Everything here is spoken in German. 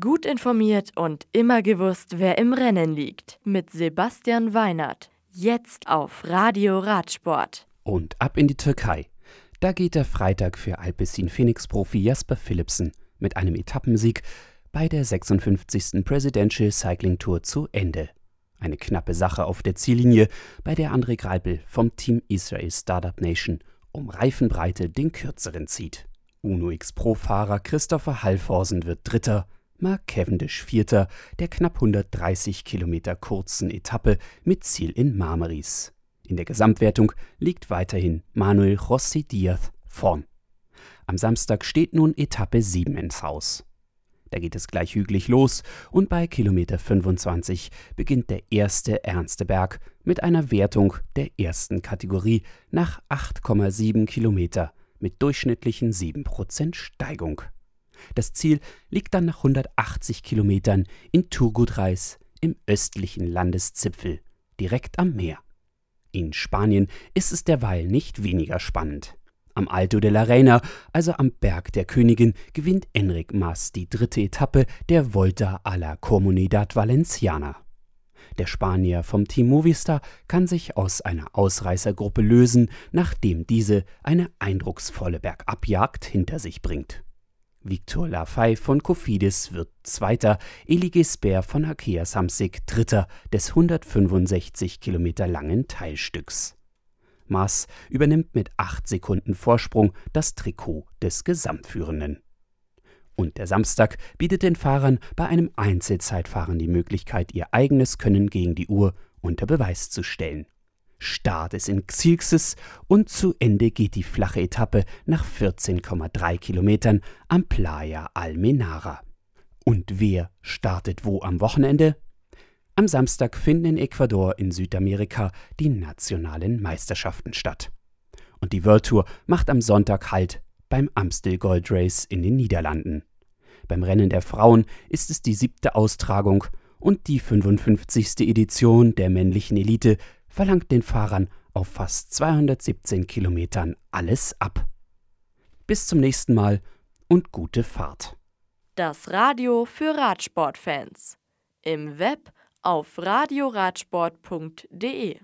Gut informiert und immer gewusst, wer im Rennen liegt. Mit Sebastian Weinert. Jetzt auf Radio Radsport. Und ab in die Türkei. Da geht der Freitag für Alpecin Phoenix-Profi Jasper Philipsen mit einem Etappensieg bei der 56. Presidential Cycling Tour zu Ende. Eine knappe Sache auf der Ziellinie, bei der André Greipel vom Team Israel Startup Nation um Reifenbreite den kürzeren zieht. Uno X Pro-Fahrer Christopher Halvorsen wird Dritter, Mark Cavendish Vierter der knapp 130 Kilometer kurzen Etappe mit Ziel in Marmaris. In der Gesamtwertung liegt weiterhin Manuel Rossi Diaz vorn. Am Samstag steht nun Etappe 7 ins Haus. Da geht es gleich hügelig los und bei Kilometer 25 beginnt der erste ernste Berg mit einer Wertung der ersten Kategorie nach 8,7 Kilometer mit durchschnittlichen 7% Steigung. Das Ziel liegt dann nach 180 Kilometern in Turgutreis im östlichen Landeszipfel, direkt am Meer. In Spanien ist es derweil nicht weniger spannend. Am Alto de la Reina, also am Berg der Königin, gewinnt Enric Mas die dritte Etappe der Volta a la Comunidad Valenciana. Der Spanier vom Team Movistar kann sich aus einer Ausreißergruppe lösen, nachdem diese eine eindrucksvolle Bergabjagd hinter sich bringt. Victor Lafay von Cofidis wird Zweiter, Eli Gesper von Akea Samsic Dritter des 165 Kilometer langen Teilstücks. Maas übernimmt mit acht Sekunden Vorsprung das Trikot des Gesamtführenden. Und der Samstag bietet den Fahrern bei einem Einzelzeitfahren die Möglichkeit, ihr eigenes Können gegen die Uhr unter Beweis zu stellen. Start ist in Xilxes und zu Ende geht die flache Etappe nach 14,3 Kilometern am Playa Almenara. Und wer startet wo am Wochenende? Am Samstag finden in Ecuador in Südamerika die nationalen Meisterschaften statt. Und die World Tour macht am Sonntag Halt beim Amstel Gold Race in den Niederlanden. Beim Rennen der Frauen ist es die siebte Austragung und die 55. Edition der männlichen Elite verlangt den Fahrern auf fast 217 Kilometern alles ab. Bis zum nächsten Mal und gute Fahrt. Das Radio für Radsportfans. Im Web auf radioradsport.de